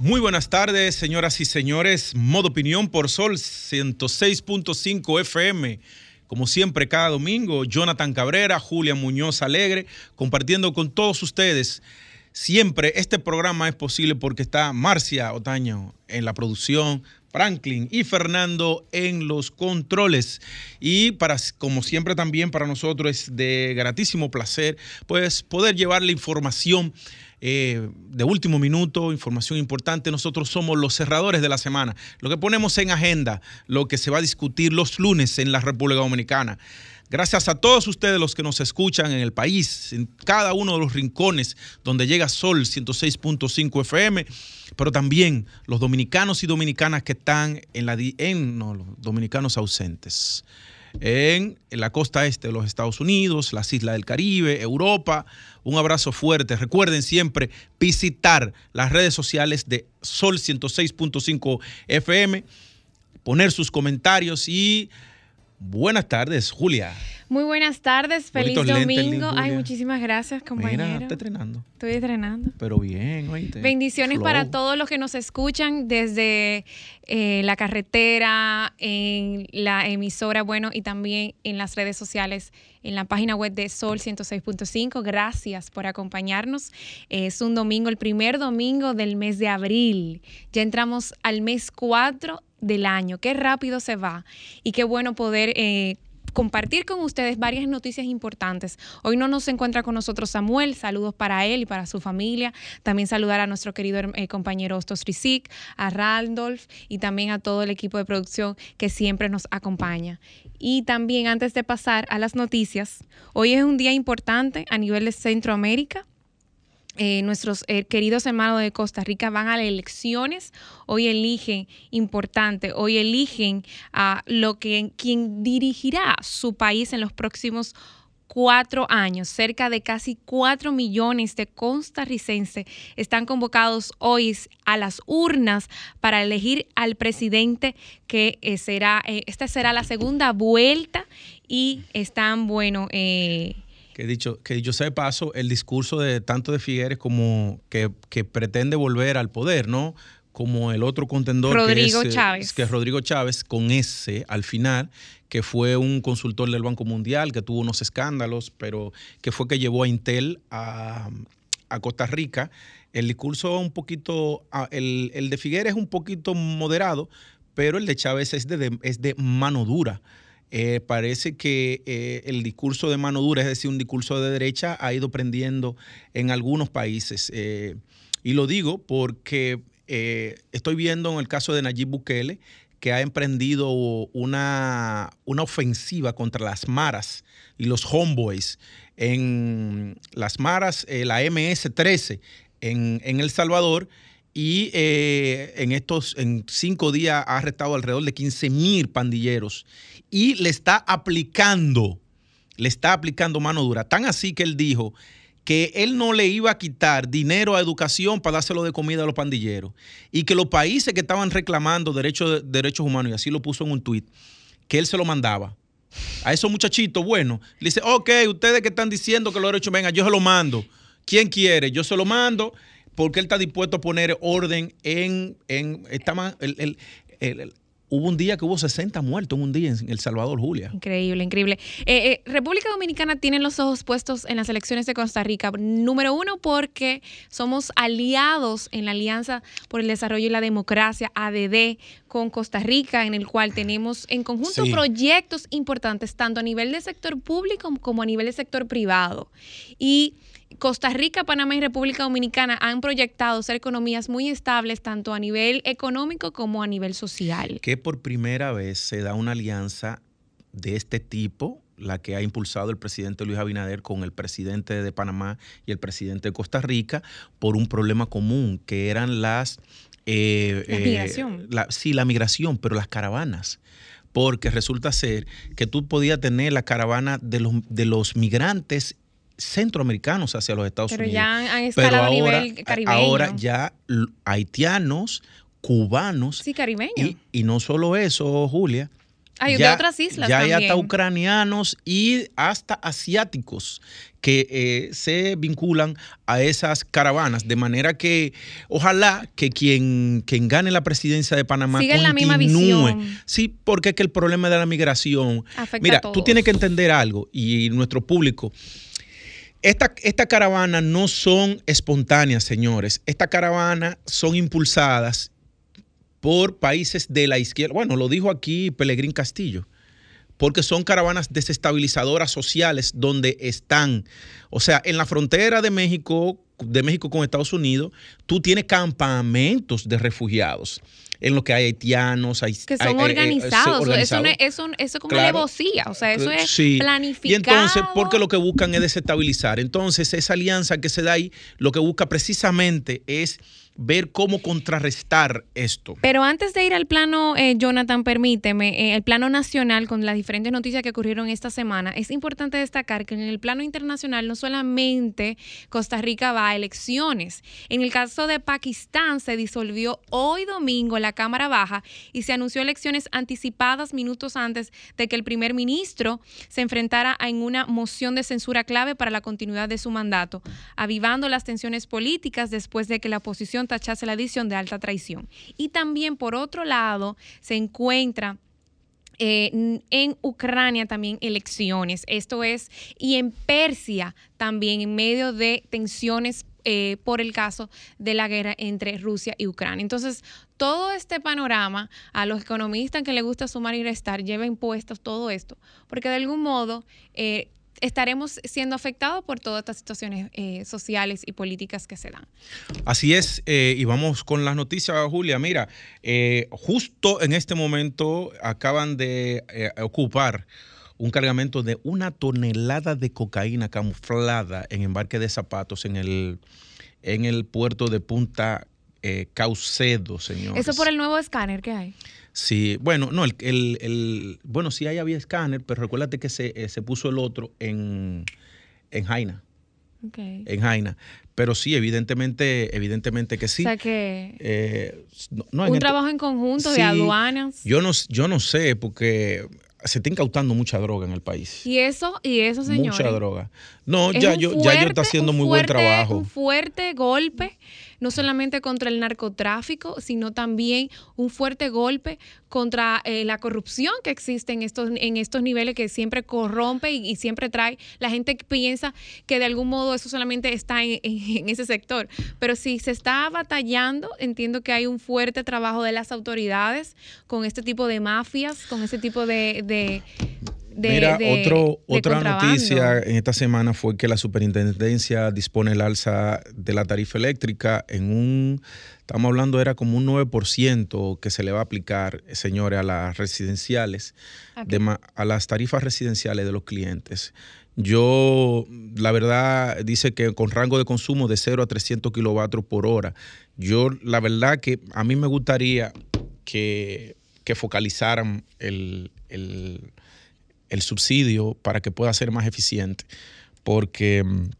Muy buenas tardes, señoras y señores. Modo Opinión por Sol 106.5 FM. Como siempre, cada domingo, Jonathan Cabrera, Julia Muñoz Alegre, compartiendo con todos ustedes. Siempre este programa es posible porque está Marcia Otaño en la producción, Franklin y Fernando en los controles. Y para, como siempre también para nosotros es de gratísimo placer, pues poder llevar la información eh, de último minuto, información importante. Nosotros somos los cerradores de la semana, lo que ponemos en agenda, lo que se va a discutir los lunes en la República Dominicana. Gracias a todos ustedes los que nos escuchan en el país, en cada uno de los rincones donde llega Sol 106.5 FM, pero también los dominicanos y dominicanas que están en la en no, los dominicanos ausentes. En, la costa este de los Estados Unidos, las islas del Caribe, Europa. Un abrazo fuerte. Recuerden siempre visitar las redes sociales de Sol 106.5 FM, poner sus comentarios y Buenas tardes, Julia. Muy buenas tardes, feliz domingo. Ay, muchísimas gracias, compañero. Mira, está entrenando. Estoy entrenando. Pero bien, oíste. Bendiciones para todos los que nos escuchan desde eh, la carretera, en la emisora, bueno, y también en las redes sociales, en la página web de Sol 106.5. Gracias por acompañarnos. Es un domingo, el primer domingo del mes de abril. Ya entramos al mes 4 del año. Qué rápido se va y qué bueno poder eh, compartir con ustedes varias noticias importantes. Hoy no nos encuentra con nosotros Samuel, saludos para él y para su familia. También saludar a nuestro querido eh, compañero Ostos Rizik, a Randolph y también a todo el equipo de producción que siempre nos acompaña. Y también antes de pasar a las noticias, hoy es un día importante a nivel de Centroamérica eh, nuestros eh, queridos hermanos de Costa Rica van a las elecciones. Hoy eligen, importante, hoy eligen a lo que quien dirigirá su país en los próximos cuatro años. Cerca de casi cuatro millones de costarricenses están convocados hoy a las urnas para elegir al presidente que eh, será, esta será la segunda vuelta y están, bueno, que dicho, que dicho sea de paso, el discurso de tanto de Figueres como que, pretende volver al poder, ¿no? Como el otro contendor Rodrigo que, es, Chávez. que es Rodrigo Chávez, con ese al final, que fue un consultor del Banco Mundial, que tuvo unos escándalos, pero que fue que llevó a Intel a, Costa Rica. El discurso un poquito, ah, el, el, de Figueres es un poquito moderado, pero el de Chávez es de, es de mano dura. Eh, parece que eh, el discurso de mano dura, es decir, un discurso de derecha, ha ido prendiendo en algunos países. Eh, y lo digo porque estoy viendo en el caso de Nayib Bukele que ha emprendido una, una ofensiva contra las maras y los homeboys en las maras, la MS-13 en, El Salvador y en estos en cinco días ha arrestado alrededor de 15 mil pandilleros y le está aplicando, le está aplicando mano dura. Tan así que él dijo que él no le iba a quitar dinero a educación para dárselo de comida a los pandilleros y que los países que estaban reclamando derechos, derechos humanos, y así lo puso en un tuit, que él se lo mandaba. A esos muchachitos, bueno, le dice, ok, ustedes que están diciendo que los derechos, venga, yo se lo mando. ¿Quién quiere? Yo se lo mando porque él está dispuesto a poner orden en, en el, Hubo un día que hubo 60 muertos en un día en El Salvador, Julia. Increíble, increíble. Eh, eh, República Dominicana tiene los ojos puestos en las elecciones de Costa Rica. Número uno, porque somos aliados en la Alianza por el Desarrollo y la Democracia, ADD, con Costa Rica, en el cual tenemos en conjunto proyectos importantes, tanto a nivel de sector público como a nivel de sector privado. Y Costa Rica, Panamá y República Dominicana han proyectado ser economías muy estables tanto a nivel económico como a nivel social. Que por primera vez se da una alianza de este tipo la que ha impulsado el presidente Luis Abinader con el presidente de Panamá y el presidente de Costa Rica por un problema común, que eran las... Eh, la migración. sí, la migración, pero las caravanas porque resulta ser que tú podías tener la caravana de los, de los migrantes centroamericanos hacia los Estados Unidos. Pero ya han escalado a nivel caribeño. Ahora ya haitianos, cubanos. Sí, caribeños. Y, no solo eso, Julia. Hay de otras islas ya hay hasta ucranianos y hasta asiáticos que eh, se vinculan a esas caravanas. De manera que ojalá que quien, quien gane la presidencia de Panamá continúe. la misma visión. Sí, porque es que el problema de la migración. Afecta mira, a todos. tú tienes que entender algo y nuestro público. Esta, esta caravana no son espontáneas, señores. Esta caravana son impulsadas por países de la izquierda. Bueno, lo dijo aquí Pelegrín Castillo porque son caravanas desestabilizadoras sociales donde están, o sea, en la frontera de México, de México con Estados Unidos, tú tienes campamentos de refugiados en los que hay haitianos, hay, que son hay- organizados. hay- Eso, no es- eso, eso como Claro. alevosía, o sea, eso es Sí. planificado. Y entonces, porque lo que buscan es desestabilizar. Entonces, esa alianza que se da ahí, lo que busca precisamente es ver cómo contrarrestar esto. Pero antes de ir al plano, eh, Jonathan, permíteme, eh, el plano nacional con las diferentes noticias que ocurrieron esta semana, es importante destacar que en el plano internacional no solamente Costa Rica va a elecciones. En el caso de Pakistán se disolvió hoy domingo la Cámara Baja y se anunció elecciones anticipadas minutos antes de que el primer ministro se enfrentara en una moción de censura clave para la continuidad de su mandato, avivando las tensiones políticas después de que la oposición tachase la adición de alta traición. Y también, por otro lado, se encuentra eh, en Ucrania también elecciones. Esto es, y en Persia también, en medio de tensiones eh, por el caso de la guerra entre Rusia y Ucrania. Entonces, todo este panorama, a los economistas que les gusta sumar y restar, lleva impuestos todo esto, porque de algún modo eh, estaremos siendo afectados por todas estas situaciones eh, sociales y políticas que se dan. Así es, eh, y vamos con las noticias, Julia. Mira, eh, justo en este momento acaban de ocupar un cargamento de una tonelada de cocaína camuflada en embarque de zapatos en el, en el puerto de Punta eh, Caucedo, señor. Eso por el nuevo escáner que hay. Sí, bueno, no, el, el- el- bueno, sí ahí había escáner, pero recuérdate que se, eh, se puso el otro en, en Jaina, Okay. en Jaina. Pero sí, evidentemente, evidentemente que sí. O sea que Eh, no, no, un trabajo en conjunto Sí, de aduanas. Yo no, yo no sé, porque se está incautando mucha droga en el país. y eso, y eso, señores. Mucha droga. No, es ya yo, ya yo está haciendo muy buen trabajo. Un fuerte golpe, no solamente contra el narcotráfico, sino también un fuerte golpe contra eh, la corrupción que existe en estos, en estos niveles que siempre corrompe y, siempre trae. La gente piensa que de algún modo eso solamente está en, en- en ese sector. Pero si se está batallando, entiendo que hay un fuerte trabajo de las autoridades con este tipo de mafias, con este tipo de... de de- Mira, de- otro, de otra noticia en esta semana fue que la superintendencia dispone el alza de la tarifa eléctrica en un, estamos hablando, era como un 9% que se le va a aplicar, señores, a las residenciales, ¿A de las tarifas residenciales de los clientes. Yo, la verdad, dice que con rango de consumo de 0 a 300 kilovatios por hora. Yo, la verdad que a mí me gustaría que, que focalizaran el, el- el subsidio para que pueda ser más eficiente, porque mm,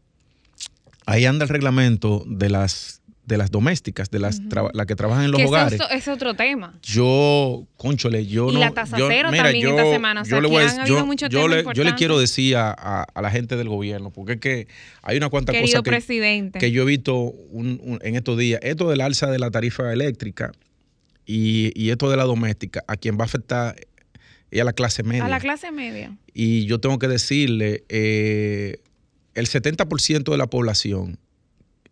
ahí anda el reglamento de las de las domésticas, de las las que trabajan en los que hogares. es, es otro tema. Yo, conchole, yo Y no. la tasa yo- cero también esta semana, o sea, yo le voy han yo- yo le, yo quiero decir a, a- a la gente del gobierno, porque es que hay una cuanta cosa que, que yo he visto un- un- en estos días. Esto del alza de la tarifa eléctrica y, y esto de la doméstica, a quien va a afectar es a la clase media. a la clase media. Y yo tengo que decirle, eh, el 70% de la población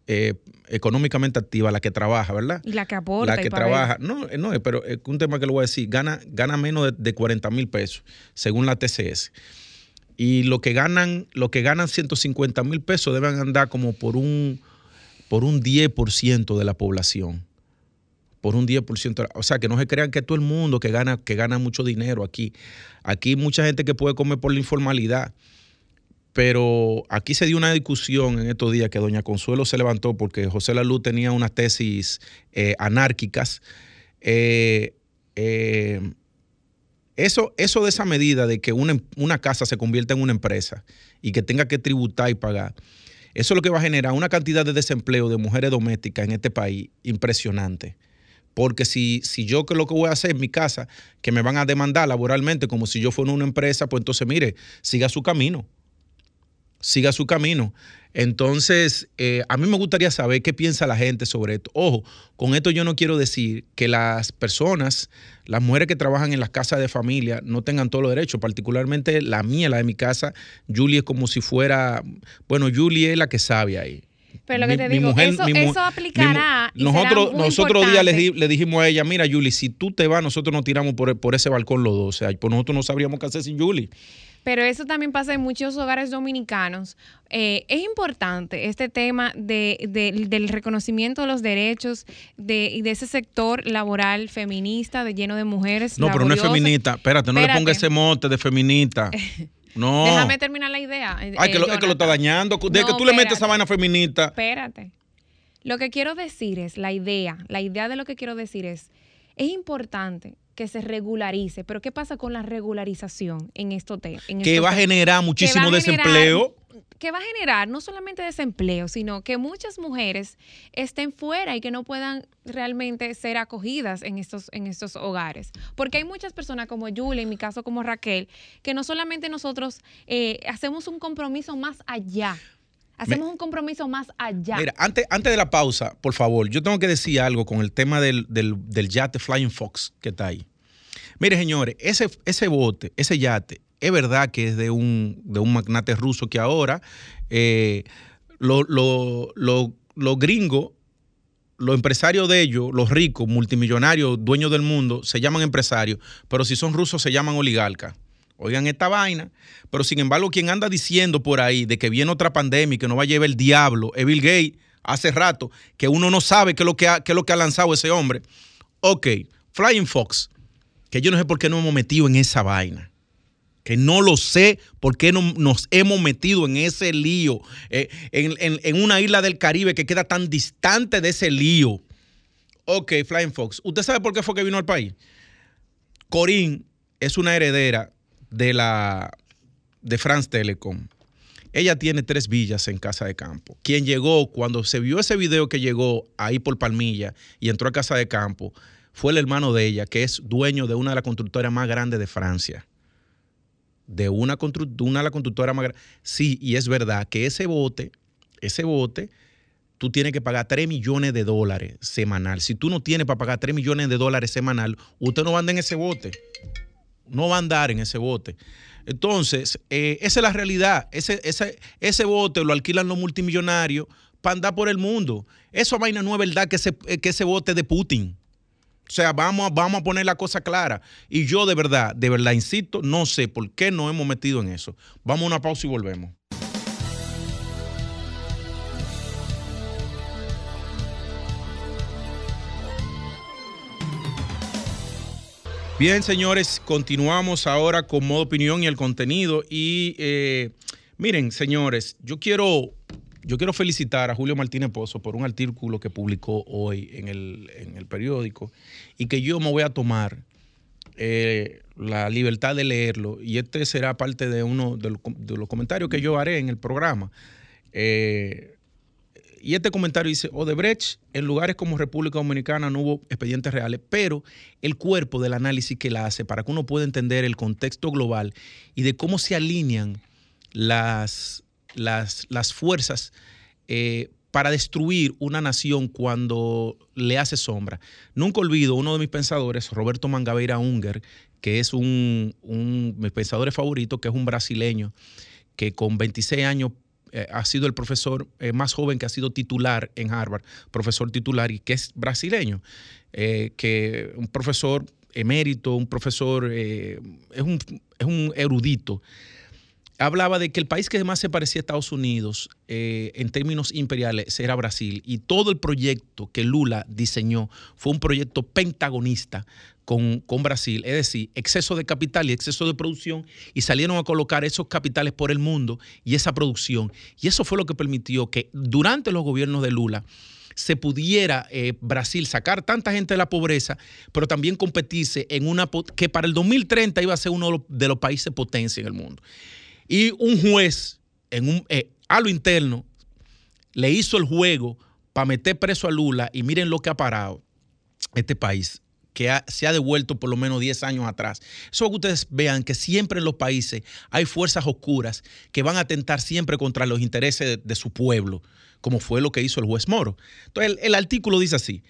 eh, económicamente activa, la que trabaja, ¿verdad? Y la que aporta. La y que trabaja, no, eh, no, pero es un tema que le voy a decir, gana, gana menos de, de 40 mil pesos, según la TCS. Y lo que ganan, lo que ganan 150 mil pesos deben andar como por un, por un 10% de la población. Por un 10%. O sea, que no se crean que todo el mundo que gana, que gana mucho dinero aquí. Aquí mucha gente que puede comer por la informalidad. Pero aquí se dio una discusión en estos días que doña Consuelo se levantó porque José Laluz tenía unas tesis eh, anárquicas. Eh, eh, eso, eso de esa medida de que una, una casa se convierta en una empresa y que tenga que tributar y pagar, eso es lo que va a generar una cantidad de desempleo de mujeres domésticas en este país impresionante. Porque si, si yo que lo que voy a hacer en mi casa, que me van a demandar laboralmente como si yo fuera una empresa, pues entonces mire, siga su camino. Siga su camino. Entonces, eh, a mí me gustaría saber qué piensa la gente sobre esto. Ojo, con esto yo no quiero decir que las personas, las mujeres que trabajan en las casas de familia, no tengan todos los derechos, particularmente la mía, la de mi casa. Julie es como si fuera, bueno, Julie es la que sabe ahí. Pero lo que te digo, eso, aplicará. nosotros nosotros día le, le, dijimos a ella, mira, Julie, si tú te vas, nosotros nos tiramos por, por ese balcón los dos. O sea, pues nosotros no sabríamos qué hacer sin Julie. Pero eso también pasa en muchos hogares dominicanos. Eh, es importante este tema del reconocimiento de los derechos de, y de ese sector laboral feminista, de lleno de mujeres. No, pero no es feminista. Espérate, no le ponga ese mote de feminista. No. Déjame terminar la idea. Eh, Ay, que, lo, es que lo está dañando. De que tú le metes esa vaina feminista. Espérate. Lo que quiero decir es, la idea, la idea de lo que quiero decir es, es importante que se regularice. Pero ¿qué pasa con la regularización en esto? En que va a generar muchísimo desempleo. Que va a generar no solamente desempleo, sino que muchas mujeres estén fuera y que no puedan realmente ser acogidas en estos, en estos hogares. Porque hay muchas personas como Julia, en mi caso como Raquel, que no solamente nosotros eh, hacemos un compromiso más allá. Hacemos un compromiso más allá. Mira, antes, antes de la pausa, por favor, yo tengo que decir algo con el tema del, yate Flying Fox que está ahí. Mire, señores, ese, ese bote, ese yate, es verdad que es de un, de un magnate ruso que ahora eh, los gringos, los empresarios de ellos, los ricos, multimillonarios, dueños del mundo, se llaman empresarios, pero si son rusos se llaman oligarcas oigan esta vaina, pero sin embargo quien anda diciendo por ahí de que viene otra pandemia y que no va a llevar el diablo, es Bill Gates, hace rato, que uno no sabe qué es lo que ha, qué es lo que ha lanzado ese hombre. Ok, Flying Fox, que yo no sé por qué no hemos metido en esa vaina. Que no lo sé por qué no, nos hemos metido en ese lío, eh, en, en una isla del Caribe que queda tan distante de ese lío. Ok, Flying Fox. ¿Usted sabe por qué fue que vino al país? Corín es una heredera de la de France Telecom. Ella tiene tres villas en Casa de Campo. Quien llegó, cuando se vio ese video que llegó ahí por Palmilla y entró a Casa de Campo, fue el hermano de ella, que es dueño de una de las constructoras más grandes de Francia. De una, de una de las constructoras más grandes. Sí, y es verdad que ese bote, ese bote, tú tienes que pagar 3 millones de dólares semanal. Si tú no tienes para pagar 3 millones de dólares semanal, usted no anda en ese bote no va a andar en ese bote. Entonces, eh, esa es la realidad. Ese, ese, ese bote lo alquilan los multimillonarios para andar por el mundo. Eso vaina no es verdad que ese, que ese bote de Putin. O sea, vamos, vamos a poner la cosa clara. Y yo de verdad, de verdad, insisto, no sé por qué nos hemos metido en eso. Vamos a una pausa y volvemos. Bien, señores, continuamos ahora con modo opinión y el contenido. Y eh, miren, señores, yo quiero, yo quiero felicitar a Julio Martínez Pozo por un artículo que publicó hoy en el, periódico y que yo me voy a tomar eh, la libertad de leerlo. Y este será parte de uno de los, comentarios que yo haré en el programa. Eh, y este comentario dice, Odebrecht en lugares como República Dominicana no hubo expedientes reales, pero el cuerpo del análisis que la hace para que uno pueda entender el contexto global y de cómo se alinean las, las, fuerzas eh, para destruir una nación cuando le hace sombra. Nunca olvido uno de mis pensadores, Roberto Mangabeira Unger, que es un, un mis pensadores favoritos, que es un brasileño que con 26 años eh, ha sido el profesor eh, más joven que ha sido titular en Harvard, profesor titular y que es brasileño, que un profesor emérito, un profesor, es, un, es un erudito. Hablaba de que el país que más se parecía a Estados Unidos eh, en términos imperiales era Brasil y todo el proyecto que Lula diseñó fue un proyecto pentagonista con, con, Brasil, es decir, exceso de capital y exceso de producción y salieron a colocar esos capitales por el mundo y esa producción. Y eso fue lo que permitió que durante los gobiernos de Lula, se pudiera eh, Brasil sacar tanta gente de la pobreza, pero también competirse en una que para el 2030 iba a ser uno de los países potencia en el mundo. Y un juez en un, eh, a lo interno le hizo el juego para meter preso a Lula y miren lo que ha parado este país que se ha devuelto por lo menos 10 años atrás. Eso que ustedes vean que siempre en los países hay fuerzas oscuras que van a atentar siempre contra los intereses de, su pueblo, como fue lo que hizo el juez Moro. Entonces, el artículo dice así.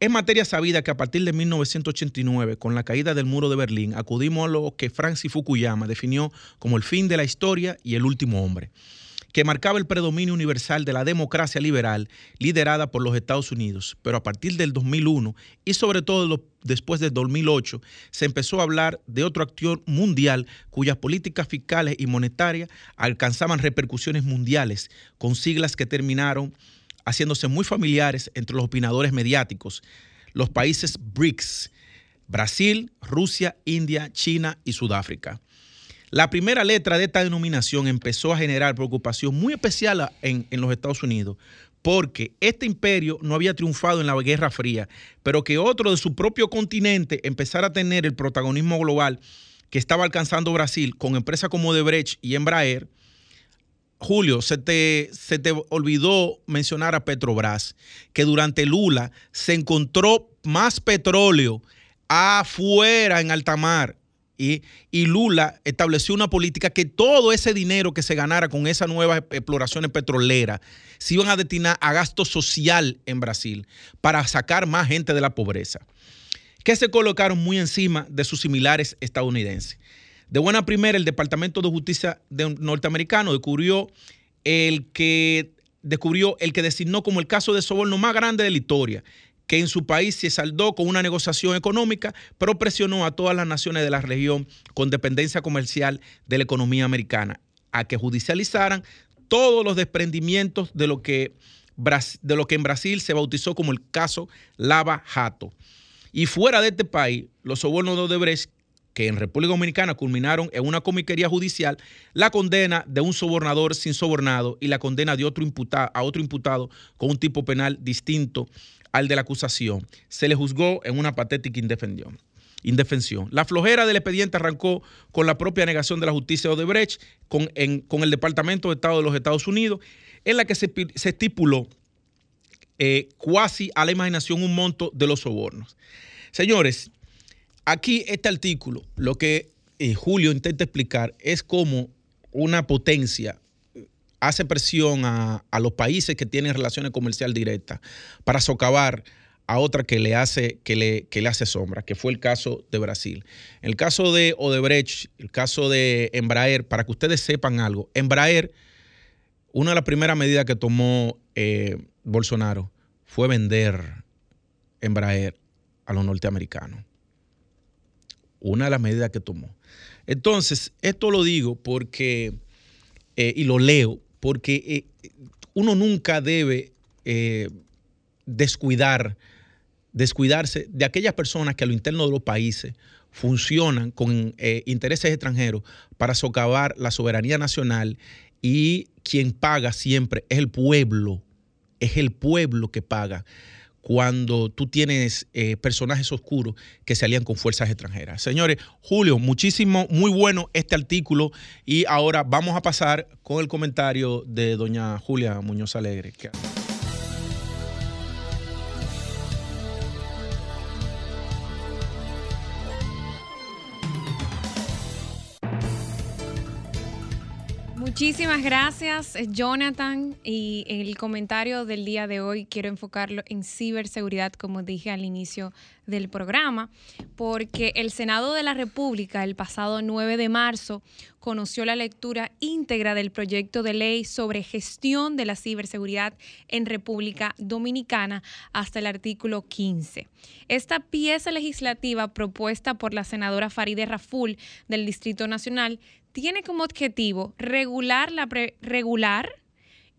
Es materia sabida que a partir de 1989, con la caída del muro de Berlín, acudimos a lo que Francis Fukuyama definió como el fin de la historia y el último hombre que marcaba el predominio universal de la democracia liberal liderada por los Estados Unidos. Pero a partir del 2001 y sobre todo después del 2008 se empezó a hablar de otro actor mundial cuyas políticas fiscales y monetarias alcanzaban repercusiones mundiales con siglas que terminaron haciéndose muy familiares entre los opinadores mediáticos, los países BRICS, Brasil, Rusia, India, China y Sudáfrica. La primera letra de esta denominación empezó a generar preocupación muy especial en, los Estados Unidos, porque este imperio no había triunfado en la Guerra Fría, pero que otro de su propio continente empezara a tener el protagonismo global que estaba alcanzando Brasil con empresas como Debrecht y Embraer. Julio, se te, se te olvidó mencionar a Petrobras, que durante Lula se encontró más petróleo afuera en alta mar y, Lula estableció una política que todo ese dinero que se ganara con esas nuevas exploraciones petroleras se iban a destinar a gasto social en Brasil para sacar más gente de la pobreza, que se colocaron muy encima de sus similares estadounidenses. De buena primera, el Departamento de Justicia norteamericano descubrió el que descubrió el que designó como el caso de soborno más grande de la historia, que en su país se saldó con una negociación económica, pero presionó a todas las naciones de la región con dependencia comercial de la economía americana a que judicializaran todos los desprendimientos de lo que, de lo que en Brasil se bautizó como el caso Lava Jato. Y fuera de este país, los sobornos de Odebrecht que en República Dominicana culminaron en una comiquería judicial, la condena de un sobornador sin sobornado y la condena de otro imputado, a otro imputado con un tipo penal distinto al de la acusación. Se le juzgó en una patética indefensión. La flojera del expediente arrancó con la propia negación de la justicia de Odebrecht con, con el Departamento de Estado de los Estados Unidos, en la que se, estipuló eh, cuasi a la imaginación un monto de los sobornos. Señores, aquí este artículo, lo que eh, Julio intenta explicar es cómo una potencia hace presión a, los países que tienen relaciones comerciales directas para socavar a otra que le hace, que le, que le hace sombra, que fue el caso de Brasil. El caso de Odebrecht, el caso de Embraer, para que ustedes sepan algo, Embraer, una de las primeras medidas que tomó eh, Bolsonaro fue vender Embraer a los norteamericanos. Una de las medidas que tomó. Entonces, esto lo digo porque, eh, y lo leo, porque eh, uno nunca debe eh, descuidar, descuidarse de aquellas personas que a lo interno de los países funcionan con intereses extranjeros para socavar la soberanía nacional y quien paga siempre es el pueblo, es el pueblo que paga cuando tú tienes eh, personajes oscuros que se alían con fuerzas extranjeras. Señores, Julio, muchísimo, muy bueno este artículo y ahora vamos a pasar con el comentario de doña Julia Muñoz Alegre. Muchísimas gracias, eh, Jonathan. Y el comentario del día de hoy quiero enfocarlo en ciberseguridad, como dije al inicio del programa, porque el Senado de la República el pasado 9 de marzo conoció la lectura íntegra del proyecto de ley sobre gestión de la ciberseguridad en República Dominicana hasta el artículo 15. Esta pieza legislativa propuesta por la senadora Faride Raful del Distrito Nacional tiene como objetivo regular, la regular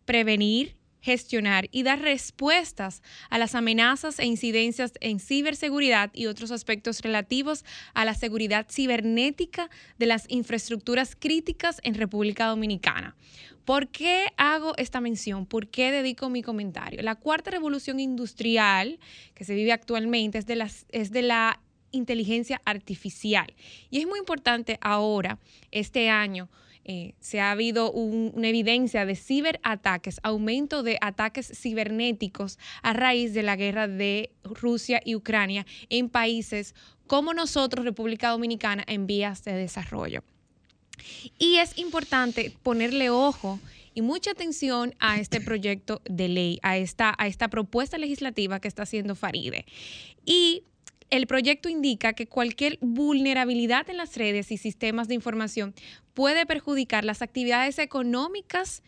prevenir, gestionar y dar respuestas a las amenazas e incidencias en ciberseguridad y otros aspectos relativos a la seguridad cibernética de las infraestructuras críticas en República Dominicana. ¿Por qué hago esta mención? ¿Por qué dedico mi comentario? La cuarta revolución industrial que se vive actualmente es de, es de la inteligencia artificial. Y es muy importante ahora, este año, eh, se ha habido una evidencia de ciberataques, aumento de ataques cibernéticos a raíz de la guerra de Rusia y Ucrania en países como nosotros, República Dominicana, en vías de desarrollo. Y es importante ponerle ojo y mucha atención a este proyecto de ley, a esta, a esta propuesta legislativa que está haciendo Faride. Y el proyecto indica que cualquier vulnerabilidad en las redes y sistemas de información puede perjudicar las actividades económicas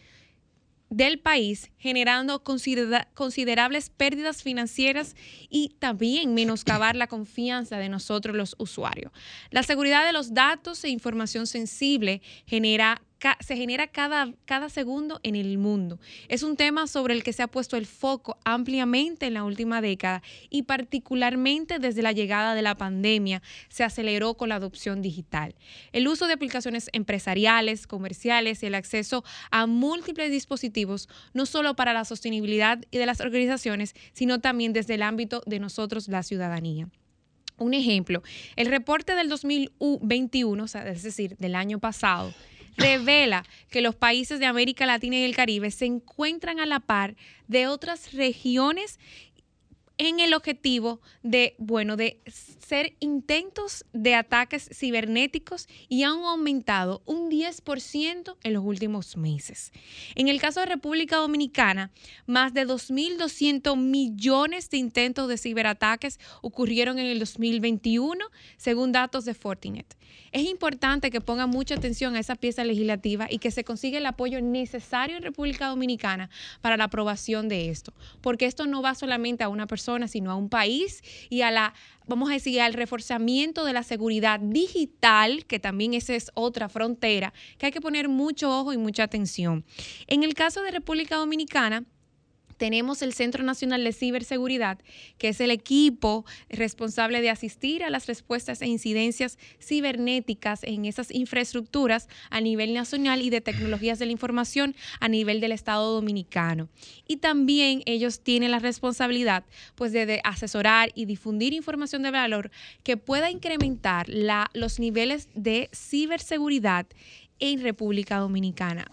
del país, generando considerables pérdidas financieras y también menoscabar la confianza de nosotros los usuarios. La seguridad de los datos e información sensible genera se genera cada, cada segundo en el mundo. Es un tema sobre el que se ha puesto el foco ampliamente en la última década y particularmente desde la llegada de la pandemia se aceleró con la adopción digital. El uso de aplicaciones empresariales, comerciales y el acceso a múltiples dispositivos, no solo para la sostenibilidad y de las organizaciones, sino también desde el ámbito de nosotros, la ciudadanía. Un ejemplo, el reporte del 2021, es decir, del año pasado, revela que los países de América Latina y el Caribe se encuentran a la par de otras regiones en el objetivo de, bueno, de ser intentos de ataques cibernéticos y han aumentado un 10% en los últimos meses. En el caso de República Dominicana, más de 2.200 millones de intentos de ciberataques ocurrieron en el 2021, según datos de Fortinet. Es importante que pongan mucha atención a esa pieza legislativa y que se consiga el apoyo necesario en República Dominicana para la aprobación de esto, porque esto no va solamente a una persona, sino a un país y a la, vamos a decir, al reforzamiento de la seguridad digital, que también esa es otra frontera, que hay que poner mucho ojo y mucha atención. En el caso de República Dominicana, tenemos el Centro Nacional de Ciberseguridad, que es el equipo responsable de asistir a las respuestas e incidencias cibernéticas en esas infraestructuras a nivel nacional y de tecnologías de la información a nivel del Estado dominicano. Y también ellos tienen la responsabilidad pues, de, asesorar y difundir información de valor que pueda incrementar los niveles de ciberseguridad en República Dominicana.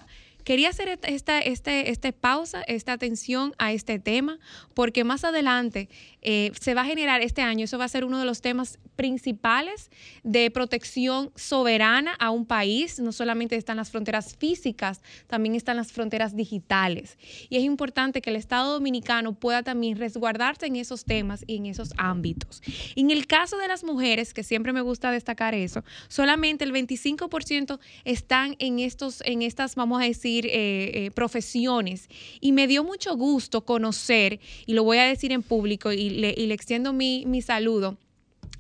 Quería hacer esta, este, este pausa, esta atención a este tema, porque más adelante eh, se va a generar este año, eso va a ser uno de los temas principales de protección soberana a un país. No solamente están las fronteras físicas, también están las fronteras digitales. Y es importante que el Estado dominicano pueda también resguardarse en esos temas y en esos ámbitos. en el caso de las mujeres, que siempre me gusta destacar eso, solamente el 25% están en, estos, en estas, vamos a decir, eh, eh, profesiones. Y me dio mucho gusto conocer, y lo voy a decir en público y le, y le extiendo mi, mi saludo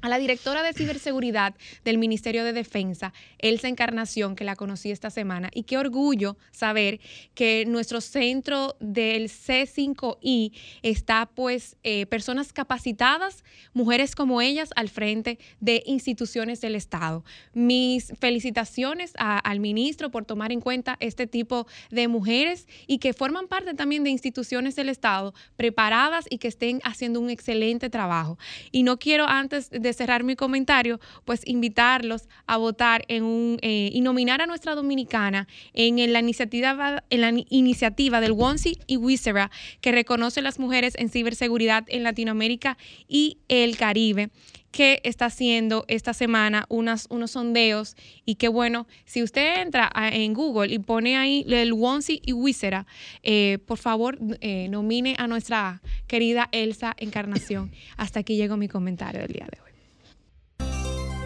a la directora de ciberseguridad del Ministerio de Defensa, Elsa Encarnación, que la conocí esta semana. Y qué orgullo saber que nuestro centro del C5I está pues eh, personas capacitadas, mujeres como ellas, al frente de instituciones del Estado. Mis felicitaciones al ministro por tomar en cuenta este tipo de mujeres y que forman parte también de instituciones del Estado preparadas y que estén haciendo un excelente trabajo. Y no quiero antes de cerrar mi comentario, pues invitarlos a votar en un, eh, y nominar a nuestra dominicana en, la iniciativa, en la iniciativa del WONSI y WISERA, que reconoce las mujeres en ciberseguridad en Latinoamérica y el Caribe que está haciendo esta semana unas, unos sondeos y que bueno, si usted entra en Google y pone ahí el Wonsi y Wisera, eh, por favor eh, nomine a nuestra querida Elsa Encarnación. Hasta aquí llegó mi comentario del día de hoy.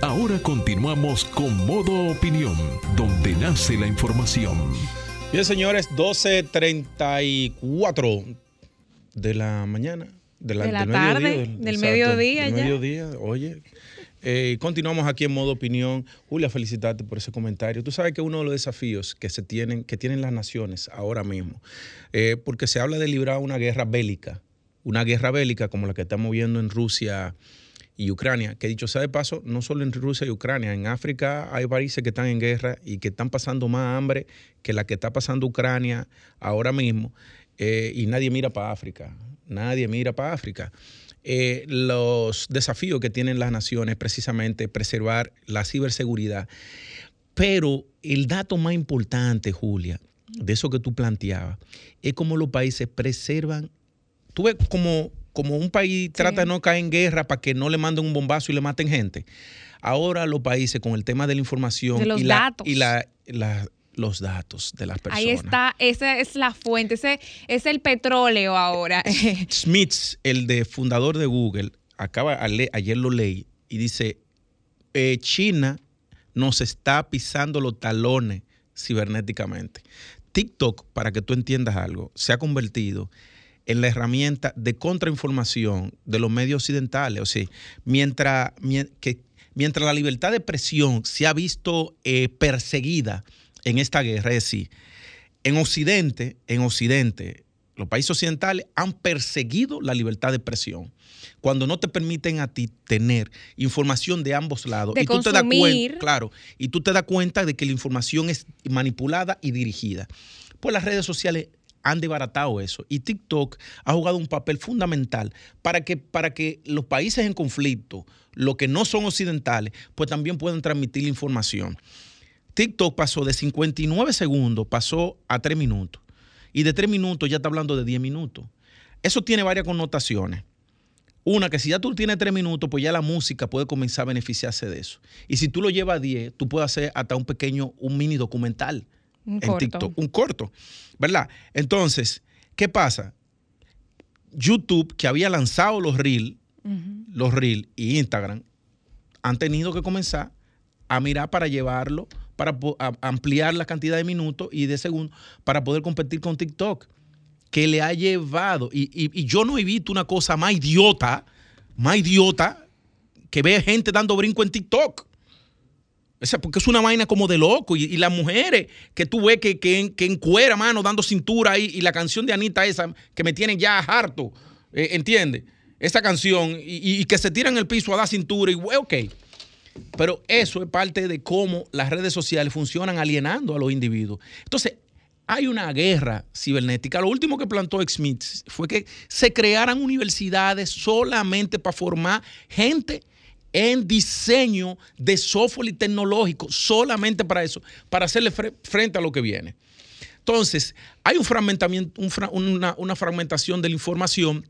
Ahora continuamos con Modo Opinión, donde nace la información. Bien, señores, 12.34 de la mañana. De la, tarde, del mediodía, del mediodía, oye. Eh, continuamos aquí en modo opinión. Julia, felicitarte por ese comentario. Tú sabes que uno de los desafíos que se tienen, que tienen las naciones ahora mismo, eh, porque se habla de librar una guerra bélica, una guerra bélica como la que estamos viendo en Rusia y Ucrania, que dicho sea de paso, no solo en Rusia y Ucrania, en África hay países que están en guerra y que están pasando más hambre que la que está pasando Ucrania ahora mismo, eh, y nadie mira para África, nadie mira para África. Eh, los desafíos que tienen las naciones precisamente preservar la ciberseguridad. Pero el dato más importante, Julia, de eso que tú planteabas, es cómo los países preservan. Tú ves como, como un país trata de no caer en guerra para que no le manden un bombazo y le maten gente. Ahora los países con el tema de la información De los y, la, datos. y la- la- los datos de las personas. Ahí está, esa es la fuente, ese es el petróleo ahora. Smith, el de fundador de Google, acaba ayer lo leí y dice, eh, China nos está pisando los talones cibernéticamente. TikTok, para que tú entiendas algo, se ha convertido en la herramienta de contrainformación de los medios occidentales. O sea, mientras, que, mientras la libertad de expresión se ha visto eh, perseguida en esta guerra, es decir, en Occidente, en Occidente, los países occidentales han perseguido la libertad de expresión. Cuando no te permiten a ti tener información de ambos lados. De y tú te das cuenta, claro, y tú te das cuenta de que la información es manipulada y dirigida. Pues las redes sociales han desbaratado eso. Y TikTok ha jugado un papel fundamental para que, para que los países en conflicto, los que no son occidentales, pues también puedan transmitir la información. TikTok pasó de 59 segundos, pasó a 3 minutos. Y de 3 minutos ya está hablando de 10 minutos. Eso tiene varias connotaciones. Una, que si ya tú tienes 3 minutos, pues ya la música puede comenzar a beneficiarse de eso. Y si tú lo llevas a 10, tú puedes hacer hasta un pequeño, un mini documental Un en corto. TikTok. Un corto, ¿verdad? Entonces, ¿qué pasa? YouTube, que había lanzado los Reels, los Reels y Instagram han tenido que comenzar a mirar para llevarlo, para ampliar la cantidad de minutos y de segundos para poder competir con TikTok, que le ha llevado, y, y- y yo no he visto una cosa más idiota, más idiota, que ve gente dando brinco en TikTok. O sea, porque es una vaina como de loco. Y, las mujeres que tú ves que, que, en- que encuera, mano, dando cintura ahí. Y la canción de Anita esa, que me tiene ya harto. eh, ¿Entiendes? Esa canción. Y, que se tiran el piso a dar cintura. Y, ok. Pero eso es parte de cómo las redes sociales funcionan alienando a los individuos. Entonces, hay una guerra cibernética. Lo último que plantó Smith fue que se crearan universidades solamente para formar gente en diseño de software y tecnológico, solamente para eso, para hacerle fre- frente a lo que viene. Entonces, hay un fragmentamiento, un fra- una, una fragmentación de la información,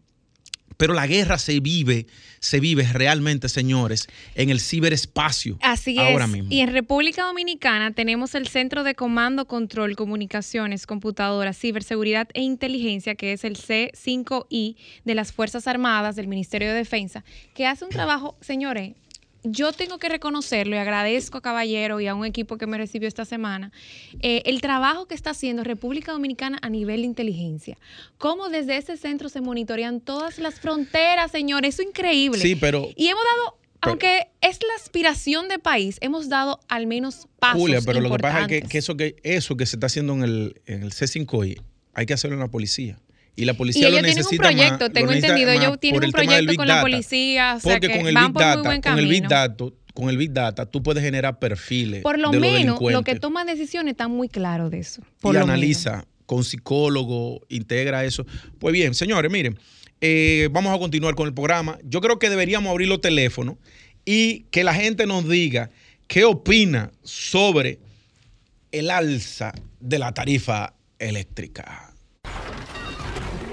pero la guerra se vive, se vive realmente, señores, en el ciberespacio. Así ahora es. mismo. Y en República Dominicana tenemos el Centro de Comando, Control, Comunicaciones, Computadoras, Ciberseguridad e Inteligencia, que es el C5I de las Fuerzas Armadas del Ministerio de Defensa, que hace un trabajo, señores. Yo tengo que reconocerlo y agradezco a Caballero y a un equipo que me recibió esta semana eh, el trabajo que está haciendo República Dominicana a nivel de inteligencia. Cómo desde ese centro se monitorean todas las fronteras, señores. Eso es increíble. Sí, pero Y hemos dado, aunque es la aspiración de país, hemos dado al menos pasos Julia, pero lo que pasa es que eso que eso que se está haciendo en el, en el C5I hay que hacerlo en la policía. Y la Y policía ellos lo tienen un necesita más- proyecto, tengo necesita entendido, ellos tienen por un proyecto con la policía, o sea Porque que con el van por muy Data, buen con el Big. Data, con el Big Data, tú puedes generar perfiles Por lo de los menos, lo que toman decisiones está muy claro de eso. Por y lo menos. analiza con psicólogo, integra eso. Pues bien, señores, miren, eh, vamos a continuar con el programa. Yo creo que deberíamos abrir los teléfonos y que la gente nos diga qué opina sobre el alza de la tarifa eléctrica.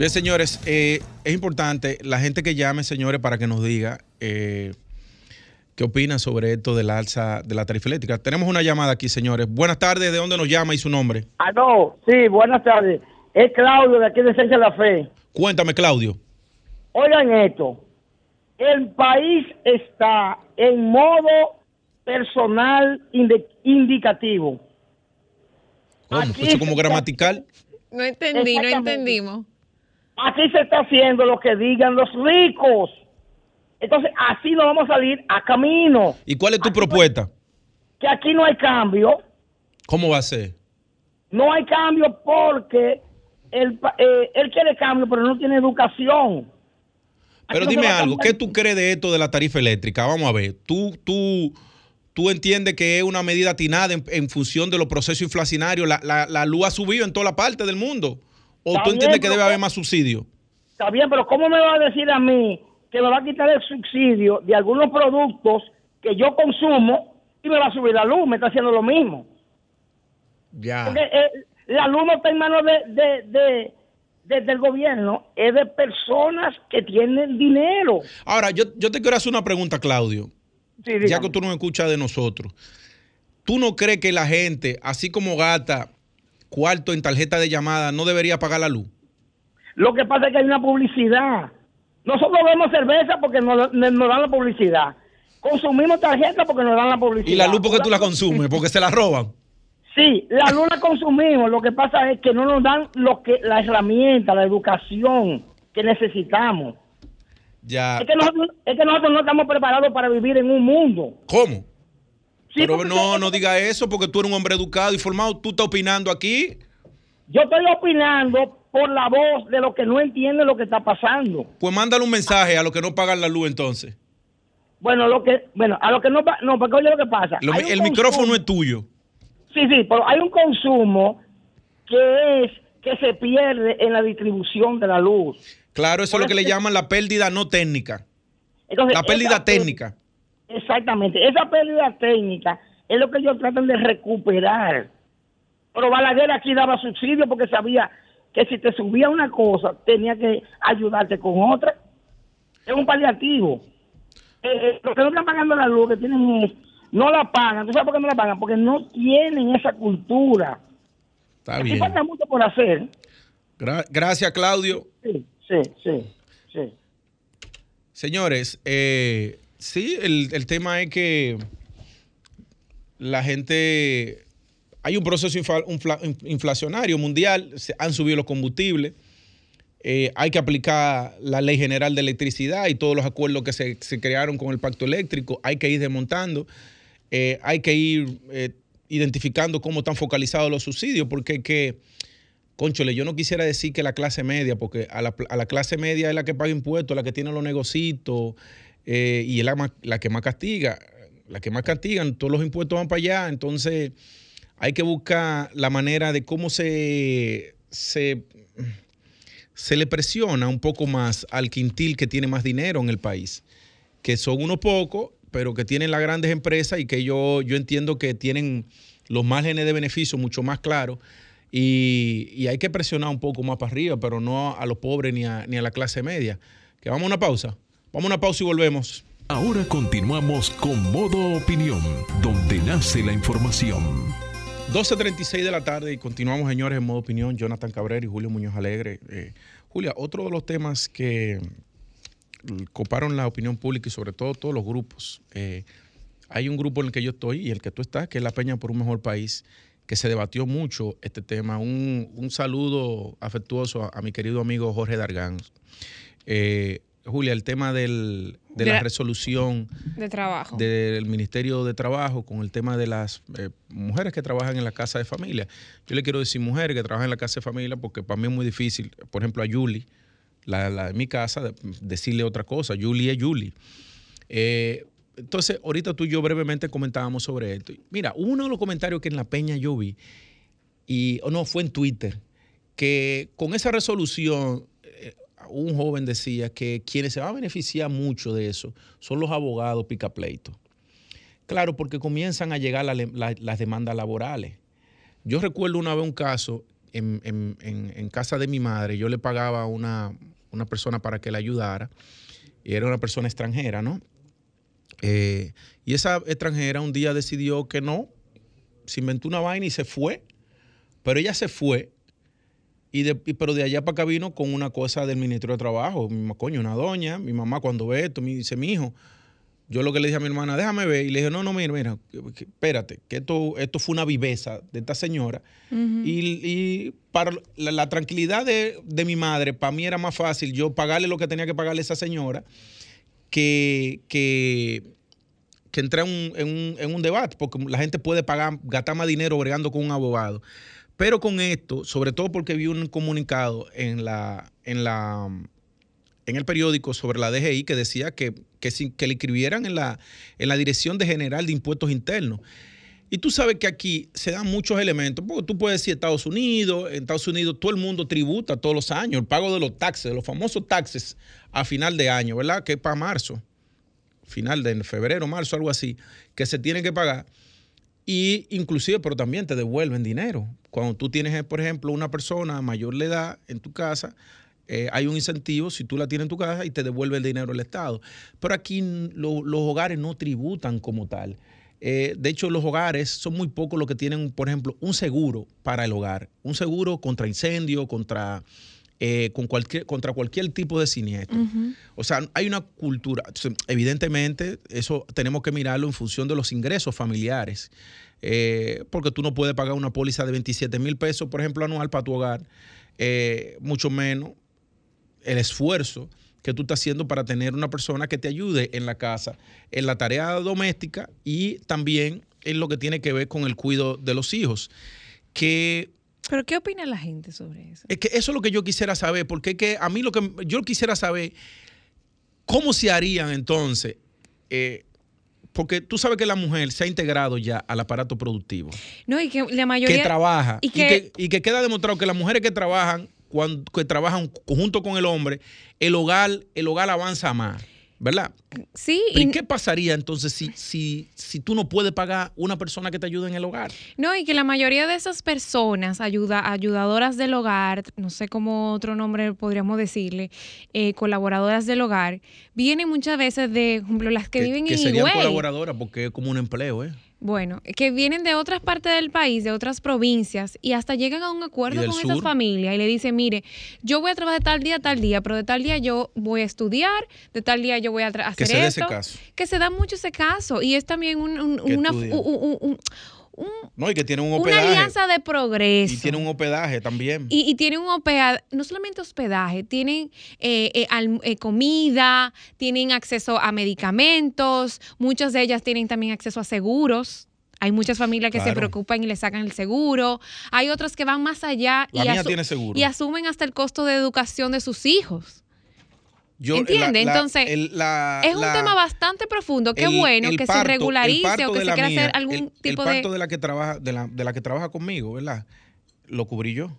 Bien, señores, eh, es importante la gente que llame, señores, para que nos diga eh, ¿Qué opinas sobre esto del alza de la tarifa eléctrica? Tenemos una llamada aquí, señores. Buenas tardes, ¿de dónde nos llama y su nombre? Ah, no, sí, buenas tardes. Es Claudio de aquí de Ciencia de la Fe. Cuéntame, Claudio. Oigan esto, el país está en modo personal indicativo. ¿Cómo? Aquí ¿Eso como gramatical? No entendí, no entendimos. Aquí se está haciendo lo que digan los ricos. Entonces, así no vamos a salir a camino. ¿Y cuál es tu Aquí propuesta? Que aquí no hay cambio. ¿Cómo va a ser? No hay cambio porque él, eh, él quiere cambio, pero no tiene educación. Pero no dime algo. ¿qué tú crees de esto de la tarifa eléctrica? Vamos a ver, ¿tú, tú, tú entiendes que es una medida atinada en, en función de los procesos inflacionarios? La, la, la luz ha subido en toda la parte del mundo. ¿O Está tú entiendes bien, que debe haber más subsidio? Está bien, pero ¿cómo me va a decir a mí que me va a quitar el subsidio de algunos productos que yo consumo y me va a subir la luz? Me está haciendo lo mismo. Ya. Porque eh, la luz no está en manos de, de, de- gobierno, es de personas que tienen dinero. Ahora, yo, yo te quiero hacer una pregunta, Claudio. Sí, ya que tú no escuchas de nosotros. ¿Tú no crees que la gente, así como gasta cuarto en tarjeta de llamada, no debería pagar la luz? Lo que pasa es que hay una publicidad. Nosotros vemos cerveza porque nos, nos dan la publicidad. Consumimos tarjeta porque nos dan la publicidad. ¿Y la luz porque tú la consumes? Porque se la roban. Sí, la luz la consumimos. Lo que pasa es que no nos dan lo que la herramienta, la educación que necesitamos. Ya. Es que nosotros, es que nosotros no estamos preparados para vivir en un mundo. ¿Cómo? Sí, Pero no, no diga eso porque tú eres un hombre educado y formado. Tú estás opinando aquí. Yo estoy opinando por la voz de los que no entienden lo que está pasando. Pues mándale un mensaje a los que no pagan la luz entonces. Bueno, lo que, bueno, a los que no, pa- no, porque oye lo que pasa. Lo- el consumo- micrófono es tuyo. Sí, sí, pero hay un consumo que es que se pierde en la distribución de la luz. Claro, eso es lo que le llaman la pérdida no técnica. Entonces, La pérdida esa pérdida- técnica. Exactamente, esa pérdida técnica es lo que ellos tratan de recuperar. Pero Balaguer aquí daba subsidio porque sabía que si te subía una cosa, tenía que ayudarte con otra. Es un paliativo. Eh, eh, los que no están pagando la luz, que tienen es, no la pagan. ¿Tú sabes por qué no la pagan? Porque no tienen esa cultura. Está Aquí bien. falta mucho por hacer. Gra- gracias, Claudio. Sí, sí, sí, sí. Señores, eh, sí, el, el tema es que la gente, hay un proceso inflacionario mundial, se han subido los combustibles, eh, hay que aplicar la ley general de electricidad y todos los acuerdos que se, se crearon con el pacto eléctrico, hay que ir desmontando, eh, hay que ir eh, identificando cómo están focalizados los subsidios, porque que... Conchole, yo no quisiera decir que la clase media, porque a la, a la clase media es la que paga impuestos, la que tiene los negocios eh, y es la, la que más castiga. La que más castigan, todos los impuestos van para allá. Entonces, hay que buscar la manera de cómo se, se, se le presiona un poco más al quintil que tiene más dinero en el país, que son unos pocos, pero que tienen las grandes empresas y que yo, yo entiendo que tienen los márgenes de beneficio mucho más claros. Y, y hay que presionar un poco más para arriba, pero no a los pobres ni a, ni a la clase media. Que vamos a una pausa. Vamos a una pausa y volvemos. Ahora continuamos con Modo Opinión, donde nace la información. 12.36 de la tarde y continuamos, señores, en modo opinión. Jonathan Cabrera y Julio Muñoz Alegre. Eh, Julia, otro de los temas que coparon la opinión pública y sobre todo todos los grupos. eh, hay un grupo en el que yo estoy y el que tú estás, que es la Peña por un Mejor País, que se debatió mucho este tema. Un, un saludo afectuoso a, a mi querido amigo Jorge Dargán. Eh, Julia, el tema del- de, De la la- resolución de trabajo. del Ministerio de Trabajo con el tema de las eh, mujeres que trabajan en la casa de familia. Yo le quiero decir mujeres que trabajan en la casa de familia porque para mí es muy difícil, por ejemplo, a Julie, la, la de mi casa, de- decirle otra cosa. Julie es Julie. Eh, entonces, ahorita tú y yo brevemente comentábamos sobre esto. Mira, uno de los comentarios que en la peña yo vi, y o no, fue en Twitter, que con esa resolución un joven decía que quienes se van a beneficiar mucho de eso son los abogados picapleitos. Claro, porque comienzan a llegar la- la- las demandas laborales. Yo recuerdo una vez un caso en, casa de mi madre, yo le pagaba a una, una persona para que la ayudara, y era una persona extranjera, ¿no? Eh, y esa extranjera un día decidió que no, se inventó una vaina y se fue, pero ella se fue, y de, pero de allá para acá vino con una cosa del ministro de Trabajo, mi ma- coño, una doña, mi mamá cuando ve esto me dice, mi hijo, yo lo que le dije a mi hermana, déjame ver, y le dije, no, no, mira, mira, espérate, que esto, esto fue una viveza de esta señora, y, y para la, la tranquilidad de, de mi madre, para mí era más fácil yo pagarle lo que tenía que pagarle a esa señora que, que, que entrar en un, en, un, en un debate, porque la gente puede pagar, gastar más dinero bregando con un abogado. Pero con esto, sobre todo porque vi un comunicado en la, en la en el periódico sobre la DGI que decía que, que, le inscribieran en la, en la Dirección de General de Impuestos Internos. Y tú sabes que aquí se dan muchos elementos, porque tú puedes decir Estados Unidos, en Estados Unidos todo el mundo tributa todos los años, el pago de los taxes, de los famosos taxes a final de año, ¿verdad? Que es para marzo, final de febrero, marzo, algo así, que se tienen que pagar. Y inclusive, pero también te devuelven dinero. Cuando tú tienes, eh, por ejemplo, una persona mayor de edad en tu casa, eh, hay un incentivo si tú la tienes en tu casa y te devuelve el dinero el Estado. Pero aquí los hogares no tributan como tal. Eh, de hecho, los hogares son muy pocos los que tienen, por ejemplo, un seguro para el hogar. Un seguro contra incendio, contra, eh, con cualquier, contra cualquier tipo de siniestro. O sea, hay una cultura. Evidentemente, eso tenemos que mirarlo en función de los ingresos familiares. Eh, porque tú no puedes pagar una póliza de 27 mil pesos, por ejemplo, anual para tu hogar, eh, mucho menos el esfuerzo que tú estás haciendo para tener una persona que te ayude en la casa, en la tarea doméstica y también en lo que tiene que ver con el cuidado de los hijos. Que ¿Pero qué opina la gente sobre eso? es que eso es lo que yo quisiera saber, porque es que a mí lo que yo quisiera saber, ¿cómo se harían entonces? Eh, porque tú sabes que la mujer se ha integrado ya al aparato productivo, No, y que la mayoría... que trabaja y y que- que, y que queda demostrado que las mujeres que trabajan, cuando, que trabajan junto con el hombre, el hogar, el hogar avanza más, ¿verdad? Sí, y, ¿y qué pasaría entonces si, si, si tú no puedes pagar una persona que te ayude en el hogar? no, y que la mayoría de esas personas, ayuda, ayudadoras del hogar, no sé cómo otro nombre podríamos decirle, eh, colaboradoras del hogar, vienen muchas veces de, por ejemplo, las que, viven que en serían Higüey. colaboradoras porque es como un empleo, ¿eh? Bueno, que vienen de otras partes del país, de otras provincias, y hasta llegan a un acuerdo con esas sur. familias y le dicen, mire, yo voy a trabajar de tal día a tal día, pero de tal día yo voy a estudiar, de tal día yo voy a hacer Que se dé ese esto. caso. Que se da mucho ese caso, y es también un- un- una, un- un- No, y que un una alianza de progreso. Y tiene un hospedaje también. Y, y tienen un hospedaje, no solamente hospedaje, tienen eh, eh, alm- eh, comida, tienen acceso a medicamentos, muchas de ellas tienen también acceso a seguros. Hay muchas familias que se preocupan y le sacan el seguro. Hay otras que van más allá asu- tiene y asumen hasta el costo de educación de sus hijos. Yo- ¿Entiende? la- la- Entonces, el- la- es un tema bastante profundo. Qué el- bueno el que parto- se el regularice o que se quiera mía, hacer algún el- tipo el de... parto de la que trabaja de la, de la que trabaja conmigo, ¿verdad? Lo cubrí yo.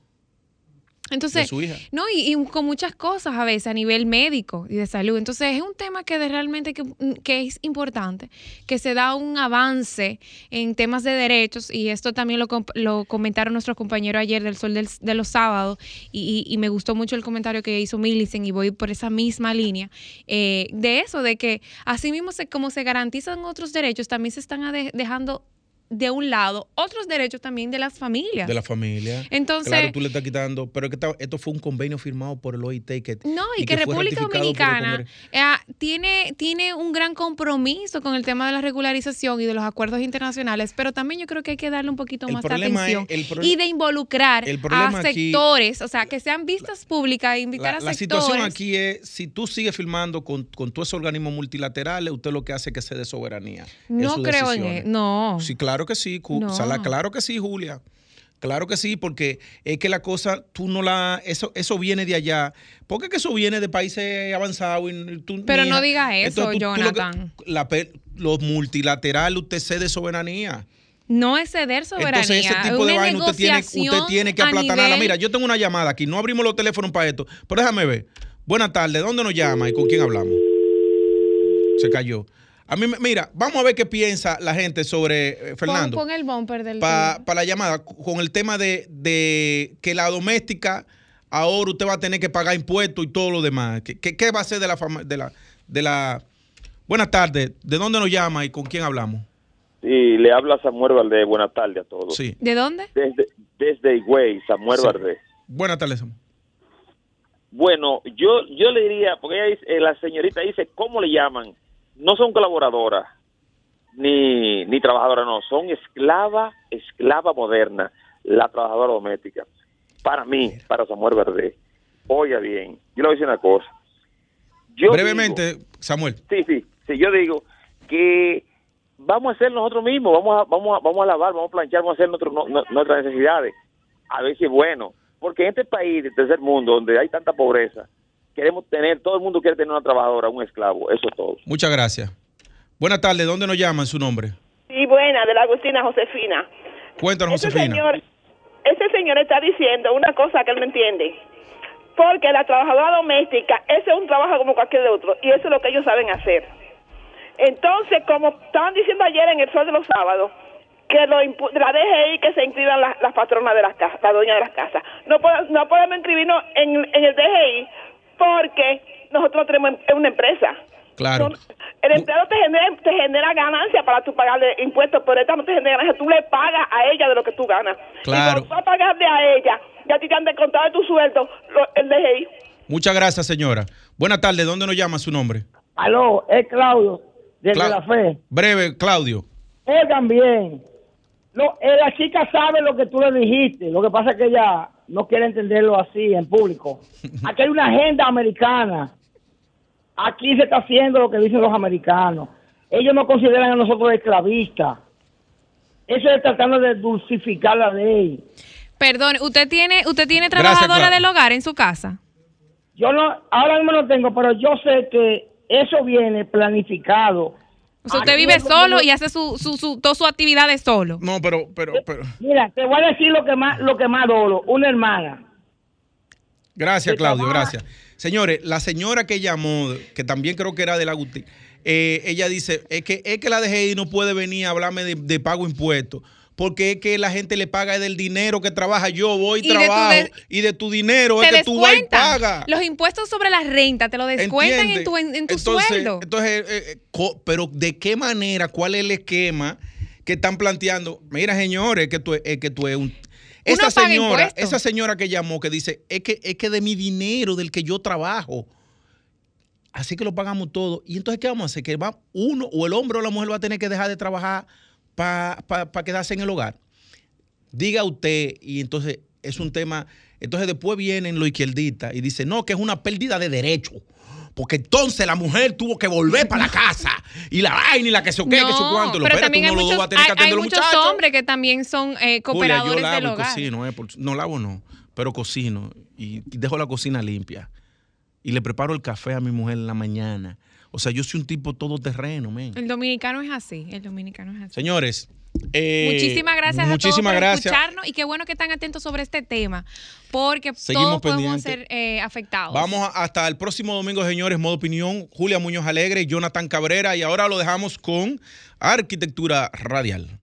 Entonces, de su hija. no, y, y con muchas cosas a veces a nivel médico y de salud. Entonces, es un tema que de realmente que, que es importante, que se da un avance en temas de derechos, y esto también lo, lo comentaron nuestros compañeros ayer del Sol del- de los Sábados, y, y- y me gustó mucho el comentario que hizo Millicent, y voy por esa misma línea, eh, de eso, de que así mismo se, como se garantizan otros derechos, también se están dejando de un lado otros derechos también de las familias. De la familia. Entonces- Claro, tú le estás quitando. Pero que esta- esto fue un convenio firmado por el OIT. Que, No, y, que, República Dominicana eh, tiene, tiene un gran compromiso con el tema de la regularización y de los acuerdos internacionales, pero también yo creo que hay que darle un poquito El más de es- atención el y de involucrar el a aquí- sectores, o sea, que sean vistas públicas, invitar La, a la sectores. situación aquí es, si tú sigues firmando con, con todos esos organismos multilaterales, usted lo que hace es que se dé soberanía. no creo en decisiones. él, no. Sí, claro que sí. No. Sala, claro que sí, Julia. Claro que sí, porque es que la cosa, tú no la, eso, eso viene de allá, porque es que eso viene de países avanzados. Y tú, Pero mija, no diga eso, entonces tú- tú lo que- Jonathan. la multilaterales, usted cede soberanía. No es ceder soberanía. Entonces, ese tipo de vaina usted tiene, usted tiene que aplatanarla. nivel- Mira, yo tengo una llamada aquí, no abrimos los teléfonos para esto, pero déjame ver. Buenas tardes, ¿dónde nos llama y con quién hablamos? Se cayó. A mí, me- mira, vamos a ver qué piensa la gente sobre eh, Pon- Fernando Pon, el bumper del para la llamada con el tema de, de que la doméstica ahora usted va a tener que pagar impuestos y todo lo demás. ¿Qué, qué- qué va a hacer de la, fama- de la de la Buenas tardes. ¿De dónde nos llama y con quién hablamos? Sí, le habla Samuel Valdés. Buenas tardes a todos. Sí. ¿De dónde? Desde, desde Higüey, Samuel Sí. Valdés. Buenas tardes, Samuel. Bueno, yo yo le diría, porque ella dice- eh, la señorita dice, ¿cómo le llaman? No son colaboradoras ni, ni trabajadoras, no, son esclava, esclava moderna, la trabajadora doméstica. Para mí, para Samuel Verde, oiga bien, yo le voy a decir una cosa. Yo Brevemente, Samuel. sí, sí, sí, yo digo que vamos a hacer nosotros mismos, vamos a, vamos a, vamos a lavar, vamos a planchar, vamos a hacer nuestro- no- no- nuestras necesidades. A ver si es bueno. Porque en este país del tercer mundo, donde hay tanta pobreza, queremos tener, todo el mundo quiere tener una trabajadora, un esclavo, eso es todo. Muchas gracias. Buenas tardes. ¿Dónde nos llaman su nombre? Sí, buena, de la Agustina Josefina. Cuéntanos, Ese Josefina. señor, ese señor está diciendo una cosa que él no entiende. Porque la trabajadora doméstica, ese es un trabajo como cualquier otro, y eso es lo que ellos saben hacer. Entonces, como estaban diciendo ayer en el Sol de los Sábados, que lo impu- la DGI que se inscriban las, las patronas de las casas, las dueñas de las casas. No, pod- no podemos inscribirnos en, en el DGI porque nosotros no tenemos em- una empresa. Claro. El empleado te genera, te genera ganancia para tú pagarle impuestos, pero esta no te genera ganancia. Tú le pagas a ella de lo que tú ganas. Claro. Y cuando tú vas a pagarle a ella, ya a ti te han descontado de tu sueldo lo- el DGI. Muchas gracias, señora. Buenas tardes. ¿Dónde nos llama su nombre? Aló, es Claudio, desde Clau- la fe. Breve, Claudio. Oigan bien, no, la chica sabe lo que tú le dijiste, lo que pasa es que ella no quiere entenderlo así en público. Aquí hay una agenda americana. Aquí se está haciendo lo que dicen los americanos. Ellos no consideran a nosotros esclavistas. Eso es tratando de dulcificar la ley. Perdón, ¿usted tiene, usted tiene Gracias, trabajadora del hogar en su casa? Yo no, ahora mismo no tengo, pero yo sé que eso viene planificado. O sea, usted vive solo y hace su, su, su, todas sus actividades solo. No, pero, pero, pero. Mira, te voy a decir lo que más, lo que más dolo. Una hermana. Gracias, Claudio, gracias. Señores, la señora que llamó, que también creo que era de la Agustín, eh, ella dice, es que, es que la DGI no puede venir a hablarme de, de pago impuestos. Porque es que la gente le paga del dinero que trabaja. Yo voy, Y trabajo, de- y de tu dinero es que tú vas y pagas. Los impuestos sobre la renta te lo descuentan en tu, en, en tu entonces, sueldo. Entonces, eh, eh, pero ¿de qué manera? ¿Cuál es el esquema que están planteando? Mira, señores, que tú, es que tú es un... Esa señora, impuestos. esa señora que llamó, que dice, es que, es que de mi dinero, del que yo trabajo, así que lo pagamos todo. Y entonces, ¿qué vamos a hacer? Que va uno, o el hombre o la mujer va a tener que dejar de trabajar para quedarse en el hogar. Diga usted, y entonces es un tema. Entonces después vienen los izquierdistas y dicen, no, que es una pérdida de derecho. Porque entonces la mujer tuvo que volver para la casa. Y la vaina y la que se o qué, que se cuánto. Pero espérate, también hay muchos, va a tener que hay- muchos muchachos. hombres que también son eh, Julia, cooperadores yo lavo del hogar. cocino, eh, por- no lavo no, pero cocino y dejo la cocina limpia. Y le preparo el café a mi mujer en la mañana. O sea, yo soy un tipo todoterreno, men. El dominicano es así, el dominicano es así. Señores, eh, Muchísimas gracias muchísimas a todos por gracias. escucharnos y qué bueno que están atentos sobre este tema, porque Seguimos todos podemos ser eh, afectados. Vamos a- hasta el próximo domingo, señores. Modo opinión. Julia Muñoz Alegre, Jonathan Cabrera. Y ahora lo dejamos con Arquitectura Radial.